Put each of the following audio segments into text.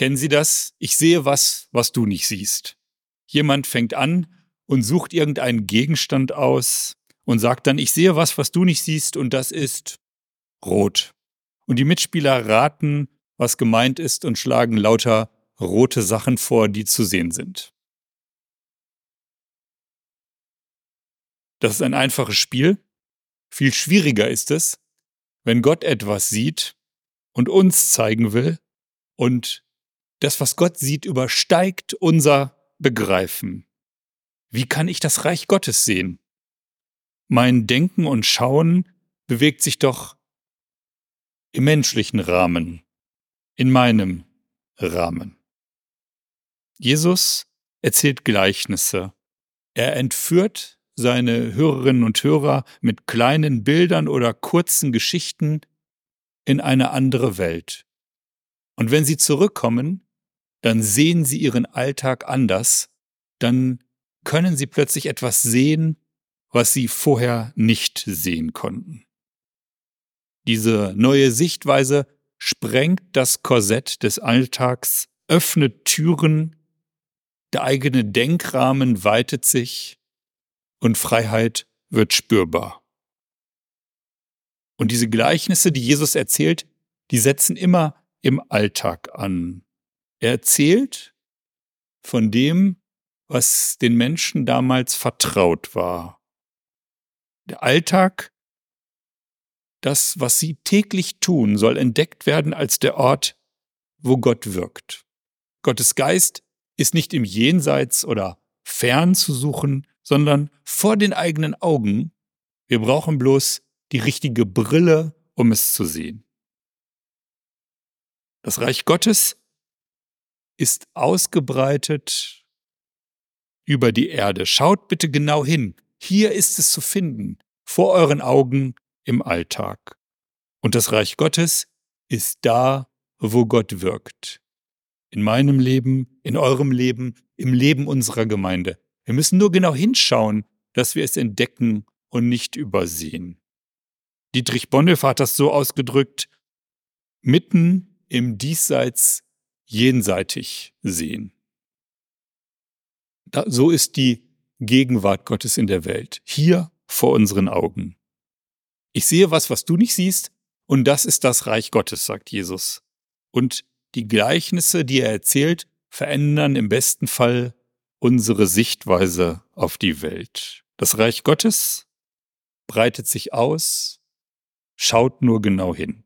Kennen Sie das? Ich sehe was, was du nicht siehst. Jemand fängt an und sucht irgendeinen Gegenstand aus und sagt dann, ich sehe was, was du nicht siehst, und das ist rot. Und die Mitspieler raten, was gemeint ist und schlagen lauter rote Sachen vor, die zu sehen sind. Das ist ein einfaches Spiel. Viel schwieriger ist es, wenn Gott etwas sieht und uns zeigen will und das, was Gott sieht, übersteigt unser Begreifen. Wie kann ich das Reich Gottes sehen? Mein Denken und Schauen bewegt sich doch im menschlichen Rahmen, in meinem Rahmen. Jesus erzählt Gleichnisse. Er entführt seine Hörerinnen und Hörer mit kleinen Bildern oder kurzen Geschichten in eine andere Welt. Und wenn sie zurückkommen, dann sehen sie ihren Alltag anders, dann können sie plötzlich etwas sehen, was sie vorher nicht sehen konnten. Diese neue Sichtweise sprengt das Korsett des Alltags, öffnet Türen, der eigene Denkrahmen weitet sich und Freiheit wird spürbar. Und diese Gleichnisse, die Jesus erzählt, die setzen immer im Alltag an. Er erzählt von dem, was den Menschen damals vertraut war. Der Alltag, das, was sie täglich tun, soll entdeckt werden als der Ort, wo Gott wirkt. Gottes Geist ist nicht im Jenseits oder fern zu suchen, sondern vor den eigenen Augen. Wir brauchen bloß die richtige Brille, um es zu sehen. Das Reich Gottes ist ausgebreitet über die Erde. Schaut bitte genau hin. Hier ist es zu finden, vor euren Augen im Alltag. Und das Reich Gottes ist da, wo Gott wirkt. In meinem Leben, in eurem Leben, im Leben unserer Gemeinde. Wir müssen nur genau hinschauen, dass wir es entdecken und nicht übersehen. Dietrich Bonhoeffer hat das so ausgedrückt, mitten im Diesseits jenseitig sehen. Da, so ist die Gegenwart Gottes in der Welt, hier vor unseren Augen. Ich sehe was, was du nicht siehst, und das ist das Reich Gottes, sagt Jesus. Und die Gleichnisse, die er erzählt, verändern im besten Fall unsere Sichtweise auf die Welt. Das Reich Gottes breitet sich aus, schaut nur genau hin.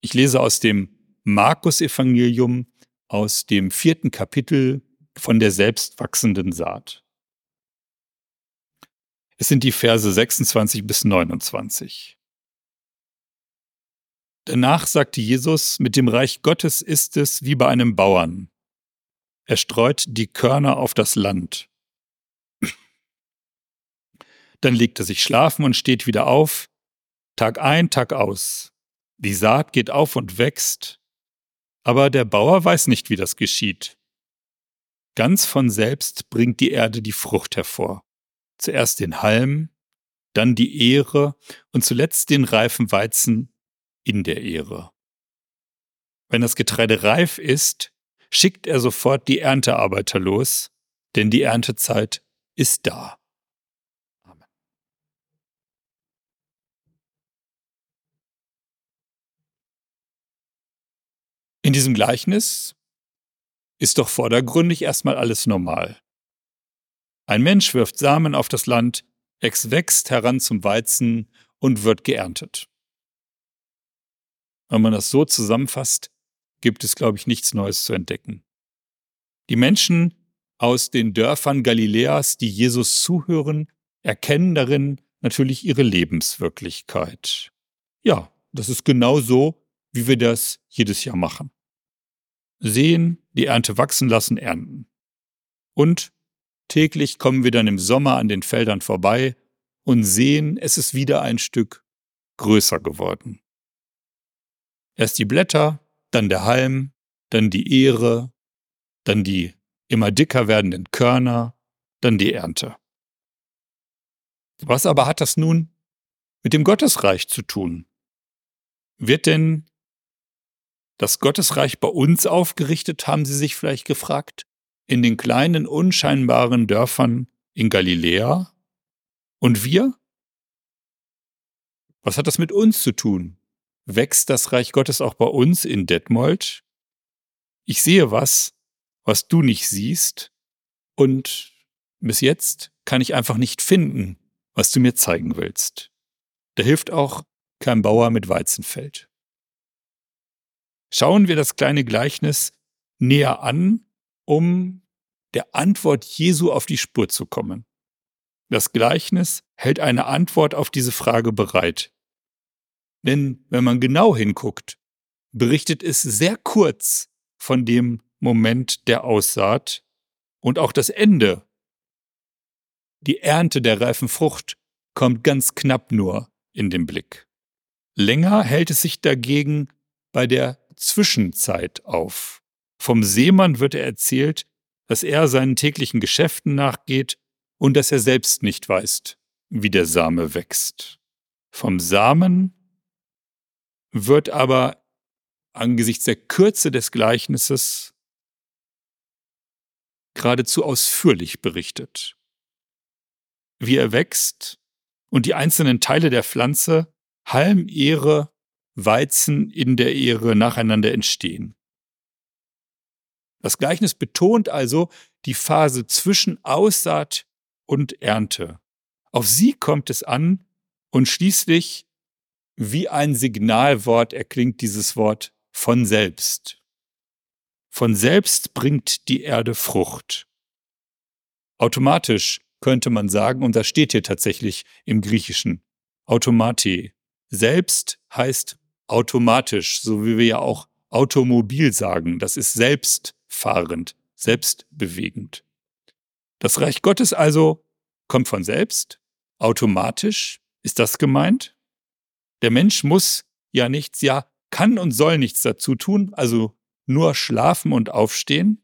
Ich lese aus dem Markus-Evangelium, aus dem vierten Kapitel von der selbstwachsenden Saat. Es sind die Verse 26 bis 29. Danach sagte Jesus, mit dem Reich Gottes ist es wie bei einem Bauern, er streut die Körner auf das Land. Dann legt er sich schlafen und steht wieder auf, Tag ein, Tag aus. Die Saat geht auf und wächst, aber der Bauer weiß nicht, wie das geschieht. Ganz von selbst bringt die Erde die Frucht hervor. Zuerst den Halm, dann die Ehre und zuletzt den reifen Weizen in der Ehre. Wenn das Getreide reif ist, schickt er sofort die Erntearbeiter los, denn die Erntezeit ist da. In diesem Gleichnis ist doch vordergründig erstmal alles normal. Ein Mensch wirft Samen auf das Land, es wächst heran zum Weizen und wird geerntet. Wenn man das so zusammenfasst, gibt es, glaube ich, nichts Neues zu entdecken. Die Menschen aus den Dörfern Galiläas, die Jesus zuhören, erkennen darin natürlich ihre Lebenswirklichkeit. Ja, das ist genau so, wie wir das jedes Jahr machen. Sehen, die Ernte wachsen lassen, ernten. Und täglich kommen wir dann im Sommer an den Feldern vorbei und sehen, es ist wieder ein Stück größer geworden. Erst die Blätter, dann der Halm, dann die Ehre, dann die immer dicker werdenden Körner, dann die Ernte. Was aber hat das nun mit dem Gottesreich zu tun? Wird denn das Gottesreich bei uns aufgerichtet, haben sie sich vielleicht gefragt, in den kleinen, unscheinbaren Dörfern in Galiläa? Und wir? Was hat das mit uns zu tun? Wächst das Reich Gottes auch bei uns in Detmold? Ich sehe was, was du nicht siehst, und bis jetzt kann ich einfach nicht finden, was du mir zeigen willst. Da hilft auch kein Bauer mit Weizenfeld. Schauen wir das kleine Gleichnis näher an, um der Antwort Jesu auf die Spur zu kommen. Das Gleichnis hält eine Antwort auf diese Frage bereit. Denn wenn man genau hinguckt, berichtet es sehr kurz von dem Moment der Aussaat und auch das Ende. Die Ernte der reifen Frucht kommt ganz knapp nur in den Blick. Länger hält es sich dagegen bei der Zwischenzeit auf. Vom Seemann wird er erzählt, dass er seinen täglichen Geschäften nachgeht und dass er selbst nicht weiß, wie der Same wächst. Vom Samen wird aber angesichts der Kürze des Gleichnisses geradezu ausführlich berichtet. Wie er wächst und die einzelnen Teile der Pflanze, Halm, Ehre, Weizen in der Ehre nacheinander entstehen. Das Gleichnis betont also die Phase zwischen Aussaat und Ernte. Auf sie kommt es an und schließlich wie ein Signalwort erklingt dieses Wort von selbst. Von selbst bringt die Erde Frucht. Automatisch könnte man sagen, und das steht hier tatsächlich im Griechischen, automati. Selbst heißt automatisch, so wie wir ja auch Automobil sagen. Das ist selbstfahrend, selbstbewegend. Das Reich Gottes also kommt von selbst, automatisch. Ist das gemeint? Der Mensch muss ja nichts, ja, kann und soll nichts dazu tun, also nur schlafen und aufstehen.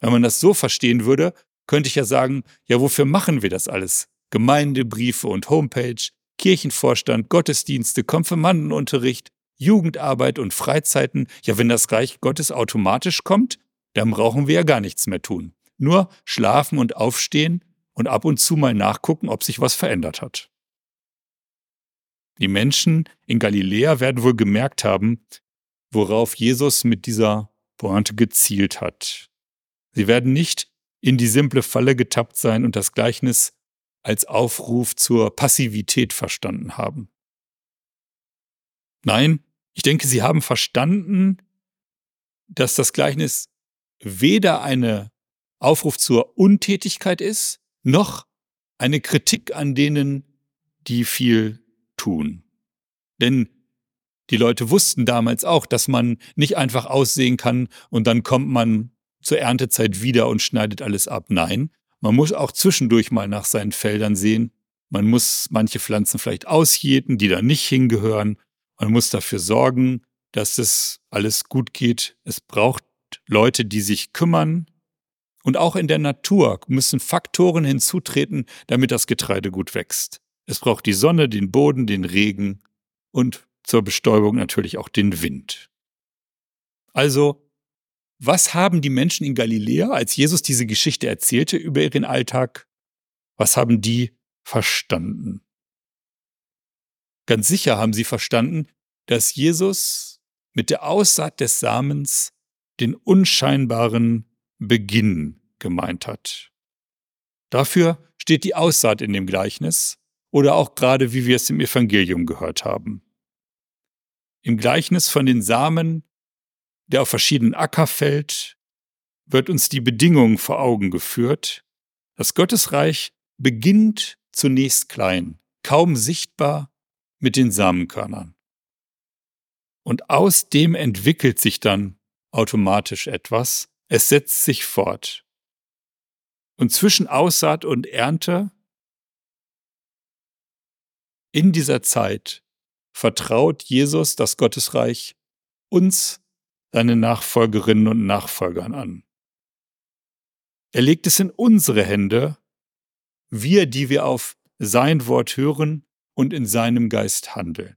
Wenn man das so verstehen würde, könnte ich ja sagen, ja, wofür machen wir das alles? Gemeindebriefe und Homepage, Kirchenvorstand, Gottesdienste, Konfirmandenunterricht, Jugendarbeit und Freizeiten. Ja, wenn das Reich Gottes automatisch kommt, dann brauchen wir ja gar nichts mehr tun. Nur schlafen und aufstehen und ab und zu mal nachgucken, ob sich was verändert hat. Die Menschen in Galiläa werden wohl gemerkt haben, worauf Jesus mit dieser Pointe gezielt hat. Sie werden nicht in die simple Falle getappt sein und das Gleichnis als Aufruf zur Passivität verstanden haben. Nein, ich denke, sie haben verstanden, dass das Gleichnis weder eine Aufruf zur Untätigkeit ist, noch eine Kritik an denen, die viel tun. Denn die Leute wussten damals auch, dass man nicht einfach aussehen kann und dann kommt man zur Erntezeit wieder und schneidet alles ab. Nein, man muss auch zwischendurch mal nach seinen Feldern sehen. Man muss manche Pflanzen vielleicht ausjäten, die da nicht hingehören. Man muss dafür sorgen, dass es alles gut geht. Es braucht Leute, die sich kümmern. Und auch in der Natur müssen Faktoren hinzutreten, damit das Getreide gut wächst. Es braucht die Sonne, den Boden, den Regen und zur Bestäubung natürlich auch den Wind. Also was haben die Menschen in Galiläa, als Jesus diese Geschichte erzählte über ihren Alltag, was haben die verstanden? Ganz sicher haben sie verstanden, dass Jesus mit der Aussaat des Samens den unscheinbaren Beginn gemeint hat. Dafür steht die Aussaat in dem Gleichnis oder auch gerade wie wir es im Evangelium gehört haben. Im Gleichnis von den Samen der auf verschiedenen Acker fällt, wird uns die Bedingung vor Augen geführt. Das Gottesreich beginnt zunächst klein, kaum sichtbar mit den Samenkörnern. Und aus dem entwickelt sich dann automatisch etwas, es setzt sich fort. Und zwischen Aussaat und Ernte, in dieser Zeit, vertraut Jesus das Gottesreich uns seine Nachfolgerinnen und Nachfolgern an. Er legt es in unsere Hände, wir, die wir auf sein Wort hören und in seinem Geist handeln.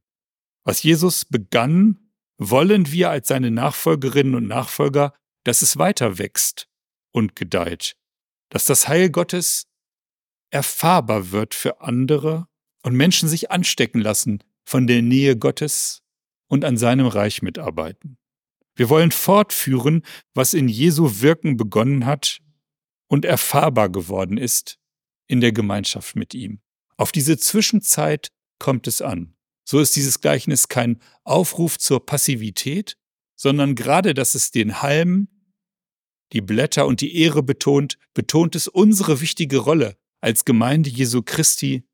Was Jesus begann, wollen wir als seine Nachfolgerinnen und Nachfolger, dass es weiter wächst und gedeiht, dass das Heil Gottes erfahrbar wird für andere und Menschen sich anstecken lassen von der Nähe Gottes und an seinem Reich mitarbeiten. Wir wollen fortführen, was in Jesu Wirken begonnen hat und erfahrbar geworden ist in der Gemeinschaft mit ihm. Auf diese Zwischenzeit kommt es an. So ist dieses Gleichnis kein Aufruf zur Passivität, sondern gerade, dass es den Halm, die Blätter und die Ehre betont, betont es unsere wichtige Rolle als Gemeinde Jesu Christi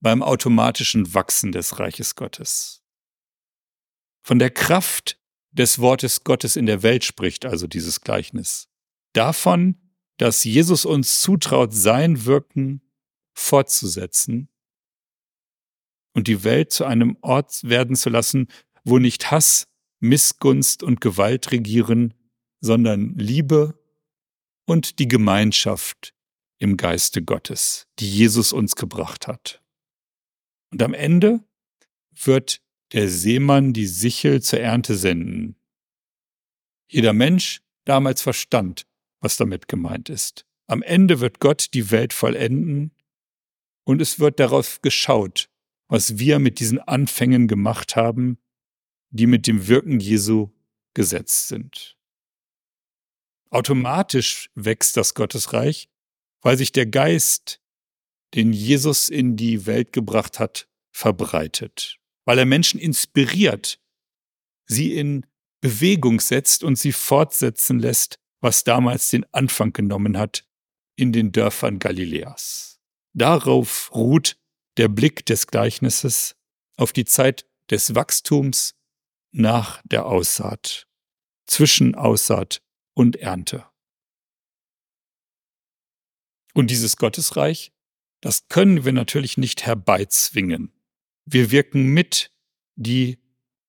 beim automatischen Wachsen des Reiches Gottes. Von der Kraft des Wortes Gottes in der Welt spricht also dieses Gleichnis. Davon, dass Jesus uns zutraut, sein Wirken fortzusetzen und die Welt zu einem Ort werden zu lassen, wo nicht Hass, Missgunst und Gewalt regieren, sondern Liebe und die Gemeinschaft im Geiste Gottes, die Jesus uns gebracht hat. Und am Ende wird der Seemann die Sichel zur Ernte senden. Jeder Mensch damals verstand, was damit gemeint ist. Am Ende wird Gott die Welt vollenden und es wird darauf geschaut, was wir mit diesen Anfängen gemacht haben, die mit dem Wirken Jesu gesetzt sind. Automatisch wächst das Gottesreich, weil sich der Geist, den Jesus in die Welt gebracht hat, verbreitet, weil er Menschen inspiriert, sie in Bewegung setzt und sie fortsetzen lässt, was damals den Anfang genommen hat in den Dörfern Galiläas. Darauf ruht der Blick des Gleichnisses auf die Zeit des Wachstums nach der Aussaat, zwischen Aussaat und Ernte. Und dieses Gottesreich, das können wir natürlich nicht herbeizwingen. Wir wirken mit, die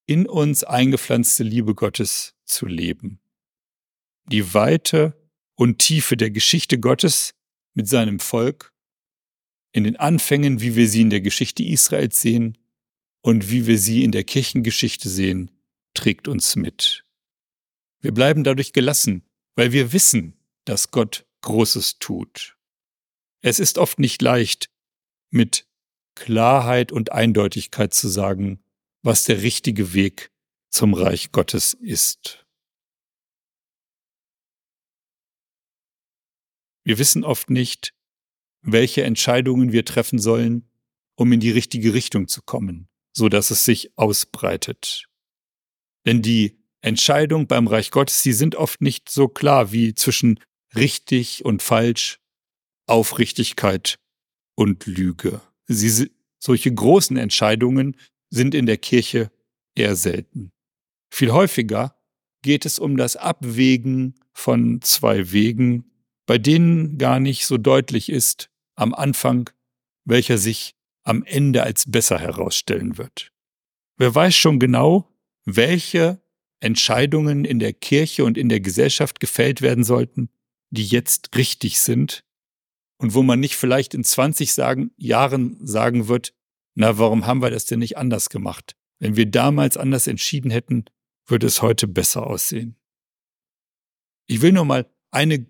in uns eingepflanzte Liebe Gottes zu leben. Die Weite und Tiefe der Geschichte Gottes mit seinem Volk in den Anfängen, wie wir sie in der Geschichte Israels sehen und wie wir sie in der Kirchengeschichte sehen, trägt uns mit. Wir bleiben dadurch gelassen, weil wir wissen, dass Gott Großes tut. Es ist oft nicht leicht, mit Klarheit und Eindeutigkeit zu sagen, was der richtige Weg zum Reich Gottes ist. Wir wissen oft nicht, welche Entscheidungen wir treffen sollen, um in die richtige Richtung zu kommen, so dass es sich ausbreitet. Denn die Entscheidungen beim Reich Gottes, die sind oft nicht so klar wie zwischen richtig und falsch, Aufrichtigkeit und Lüge. Sie, solche großen Entscheidungen sind in der Kirche eher selten. Viel häufiger geht es um das Abwägen von zwei Wegen, bei denen gar nicht so deutlich ist am Anfang, welcher sich am Ende als besser herausstellen wird. Wer weiß schon genau, welche Entscheidungen in der Kirche und in der Gesellschaft gefällt werden sollten, die jetzt richtig sind und wo man nicht vielleicht in 20 sagen, Jahren sagen wird, na, warum haben wir das denn nicht anders gemacht? Wenn wir damals anders entschieden hätten, würde es heute besser aussehen. Ich will nur mal eine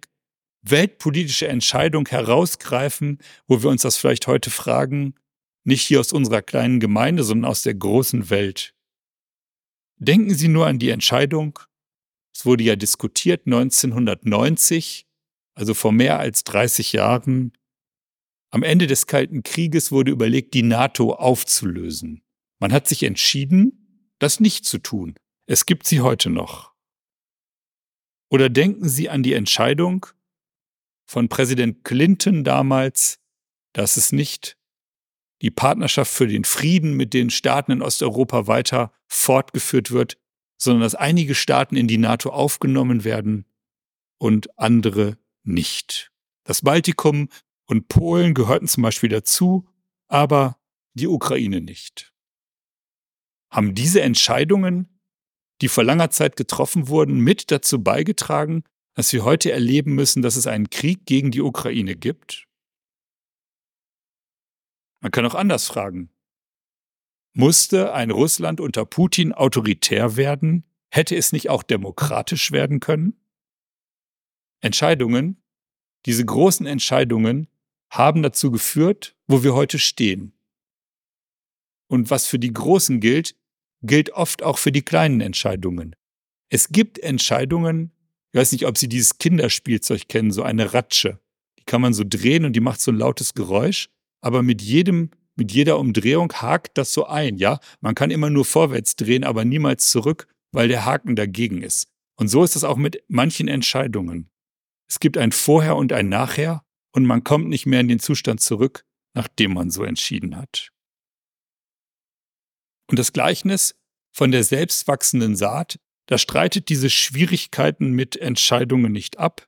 weltpolitische Entscheidung herausgreifen, wo wir uns das vielleicht heute fragen, nicht hier aus unserer kleinen Gemeinde, sondern aus der großen Welt. Denken Sie nur an die Entscheidung, es wurde ja diskutiert 1990, also vor mehr als 30 Jahren. Am Ende des Kalten Krieges wurde überlegt, die NATO aufzulösen. Man hat sich entschieden, das nicht zu tun. Es gibt sie heute noch. Oder denken Sie an die Entscheidung, von Präsident Clinton damals, dass es nicht die Partnerschaft für den Frieden mit den Staaten in Osteuropa weiter fortgeführt wird, sondern dass einige Staaten in die NATO aufgenommen werden und andere nicht. Das Baltikum und Polen gehörten zum Beispiel dazu, aber die Ukraine nicht. Haben diese Entscheidungen, die vor langer Zeit getroffen wurden, mit dazu beigetragen, dass wir heute erleben müssen, dass es einen Krieg gegen die Ukraine gibt? Man kann auch anders fragen. Musste ein Russland unter Putin autoritär werden? Hätte es nicht auch demokratisch werden können? Entscheidungen, diese großen Entscheidungen haben dazu geführt, wo wir heute stehen. Und was für die Großen gilt, gilt oft auch für die kleinen Entscheidungen. Es gibt Entscheidungen, ich weiß nicht, ob Sie dieses Kinderspielzeug kennen, so eine Ratsche. Die kann man so drehen und die macht so ein lautes Geräusch, aber mit jedem, mit jeder Umdrehung hakt das so ein, ja? Man kann immer nur vorwärts drehen, aber niemals zurück, weil der Haken dagegen ist. Und so ist es auch mit manchen Entscheidungen. Es gibt ein Vorher und ein Nachher und man kommt nicht mehr in den Zustand zurück, nachdem man so entschieden hat. Und das Gleichnis von der selbstwachsenden Saat, das streitet diese Schwierigkeiten mit Entscheidungen nicht ab,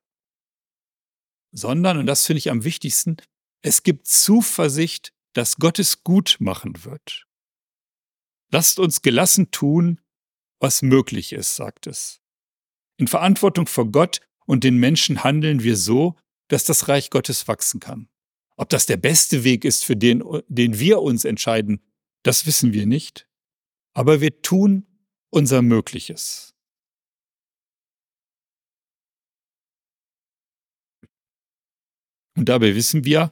sondern, und das finde ich am wichtigsten, es gibt Zuversicht, dass Gott es gut machen wird. Lasst uns gelassen tun, was möglich ist, sagt es. In Verantwortung vor Gott und den Menschen handeln wir so, dass das Reich Gottes wachsen kann. Ob das der beste Weg ist, für den, den wir uns entscheiden, das wissen wir nicht. Aber wir tun unser Mögliches. Und dabei wissen wir,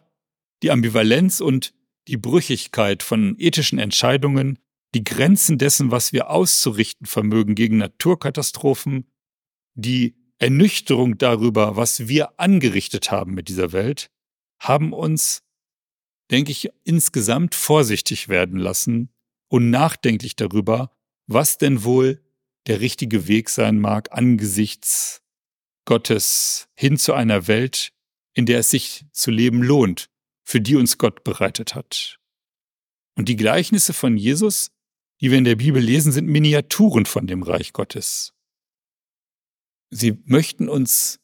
die Ambivalenz und die Brüchigkeit von ethischen Entscheidungen, die Grenzen dessen, was wir auszurichten vermögen gegen Naturkatastrophen, die Ernüchterung darüber, was wir angerichtet haben mit dieser Welt, haben uns, denke ich, insgesamt vorsichtig werden lassen und nachdenklich darüber, was denn wohl der richtige Weg sein mag angesichts Gottes hin zu einer Welt, in der es sich zu leben lohnt, für die uns Gott bereitet hat. Und die Gleichnisse von Jesus, die wir in der Bibel lesen, sind Miniaturen von dem Reich Gottes. Sie möchten uns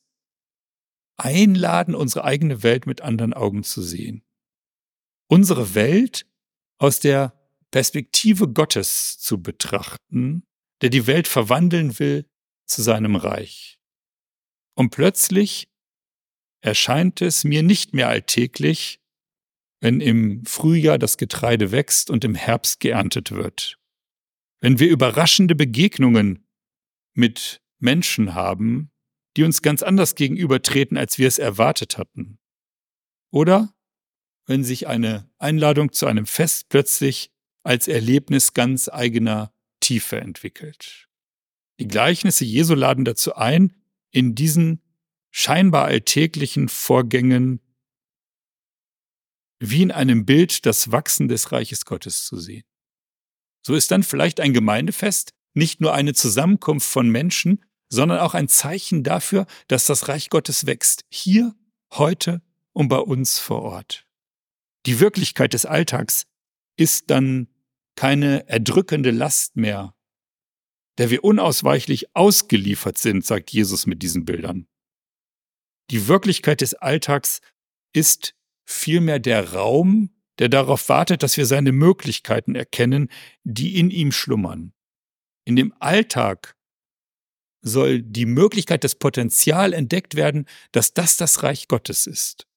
einladen, unsere eigene Welt mit anderen Augen zu sehen. Unsere Welt aus der Perspektive Gottes zu betrachten, der die Welt verwandeln will zu seinem Reich. Und plötzlich erscheint es mir nicht mehr alltäglich, wenn im Frühjahr das Getreide wächst und im Herbst geerntet wird. Wenn wir überraschende Begegnungen mit Menschen haben, die uns ganz anders gegenübertreten, als wir es erwartet hatten. Oder wenn sich eine Einladung zu einem Fest plötzlich als Erlebnis ganz eigener Tiefe entwickelt. Die Gleichnisse Jesu laden dazu ein, in diesen scheinbar alltäglichen Vorgängen wie in einem Bild das Wachsen des Reiches Gottes zu sehen. So ist dann vielleicht ein Gemeindefest nicht nur eine Zusammenkunft von Menschen, sondern auch ein Zeichen dafür, dass das Reich Gottes wächst, hier, heute und bei uns vor Ort. Die Wirklichkeit des Alltags ist dann keine erdrückende Last mehr, der wir unausweichlich ausgeliefert sind, sagt Jesus mit diesen Bildern. Die Wirklichkeit des Alltags ist vielmehr der Raum, der darauf wartet, dass wir seine Möglichkeiten erkennen, die in ihm schlummern. In dem Alltag soll die Möglichkeit, das Potenzial entdeckt werden, dass das das Reich Gottes ist.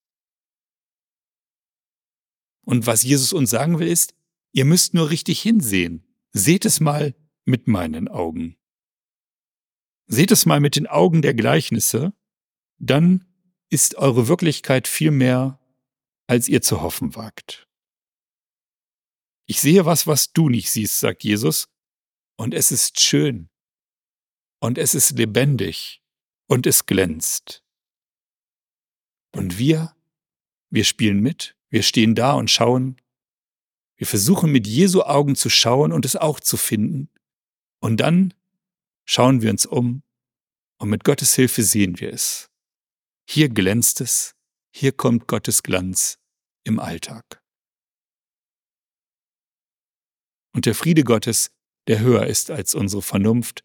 Und was Jesus uns sagen will, ist, ihr müsst nur richtig hinsehen. Seht es mal mit meinen Augen. Seht es mal mit den Augen der Gleichnisse, dann ist eure Wirklichkeit viel mehr, als ihr zu hoffen wagt. Ich sehe was, was du nicht siehst, sagt Jesus, und es ist schön, und es ist lebendig, und es glänzt. Und wir, wir spielen mit, wir stehen da und schauen, wir versuchen mit Jesu Augen zu schauen und es auch zu finden, und dann schauen wir uns um, und mit Gottes Hilfe sehen wir es. Hier glänzt es, hier kommt Gottes Glanz im Alltag. Und der Friede Gottes, der höher ist als unsere Vernunft,